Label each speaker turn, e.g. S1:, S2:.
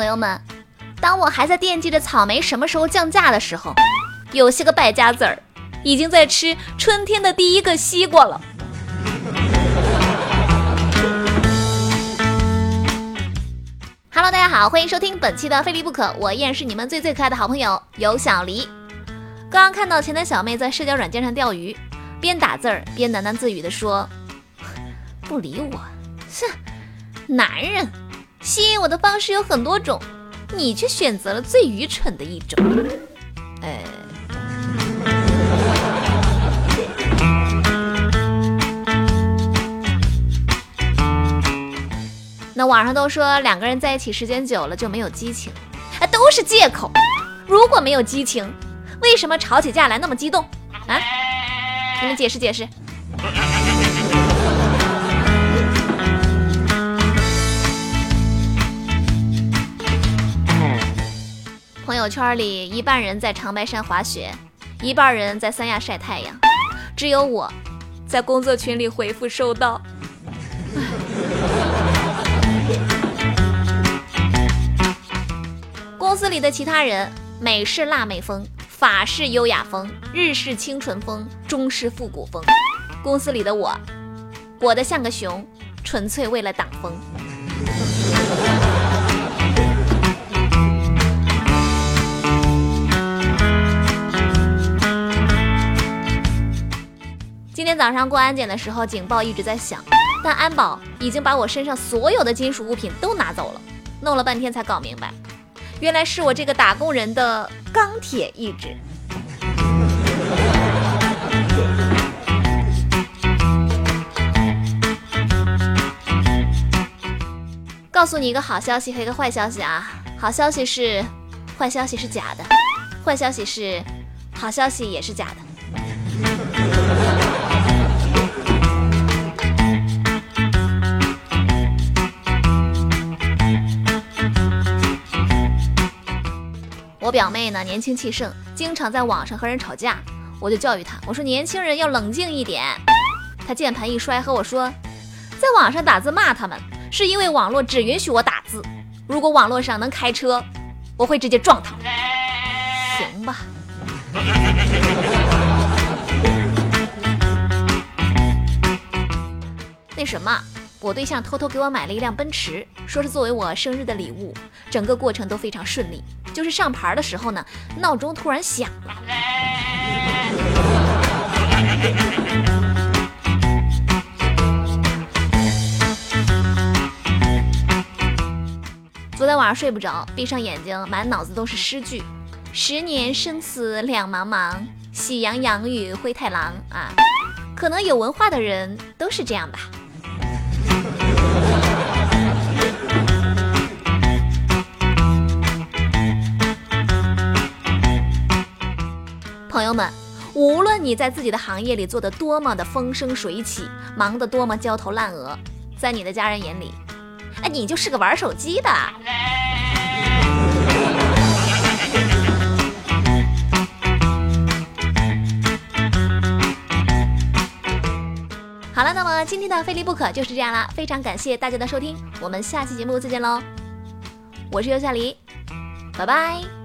S1: 朋友们，当我还在惦记着草莓什么时候降价的时候，有些个败家子儿已经在吃春天的第一个西瓜了。Hello，大家好，欢迎收听本期的《非离不可》，我依然是你们最最可爱的好朋友有小黎。刚刚看到前台小妹在社交软件上钓鱼，边打字儿边喃喃自语地说：“不理我，哼，男人吸引我的方式有很多种，你却选择了最愚蠢的一种。”呃。那网上都说两个人在一起时间久了就没有激情，啊，都是借口。如果没有激情，为什么吵起架来那么激动啊？你们解释解释。朋友圈里一半人在长白山滑雪，一半人在三亚晒太阳，只有我在工作群里回复收到。公司里的其他人，美式辣妹风，法式优雅风，日式清纯风，中式复古风。公司里的我，裹得像个熊，纯粹为了挡风。今天早上过安检的时候，警报一直在响，但安保已经把我身上所有的金属物品都拿走了，弄了半天才搞明白。原来是我这个打工人的钢铁意志。告诉你一个好消息和一个坏消息啊！好消息是，坏消息是假的；坏消息是，好消息也是假的。我表妹呢，年轻气盛，经常在网上和人吵架。我就教育她，我说年轻人要冷静一点。她键盘一摔，和我说，在网上打字骂他们，是因为网络只允许我打字。如果网络上能开车，我会直接撞他。行吧。那什么。我对象偷偷给我买了一辆奔驰，说是作为我生日的礼物。整个过程都非常顺利，就是上牌的时候呢，闹钟突然响了。昨天晚上睡不着，闭上眼睛，满脑子都是诗句：十年生死两茫茫，喜羊羊与灰太狼啊。可能有文化的人都是这样吧。朋友们，无论你在自己的行业里做得多么的风生水起，忙得多么焦头烂额，在你的家人眼里，哎，你就是个玩手机的。好了，那么今天的非离不可就是这样啦，非常感谢大家的收听，我们下期节目再见喽，我是尤夏黎，拜拜。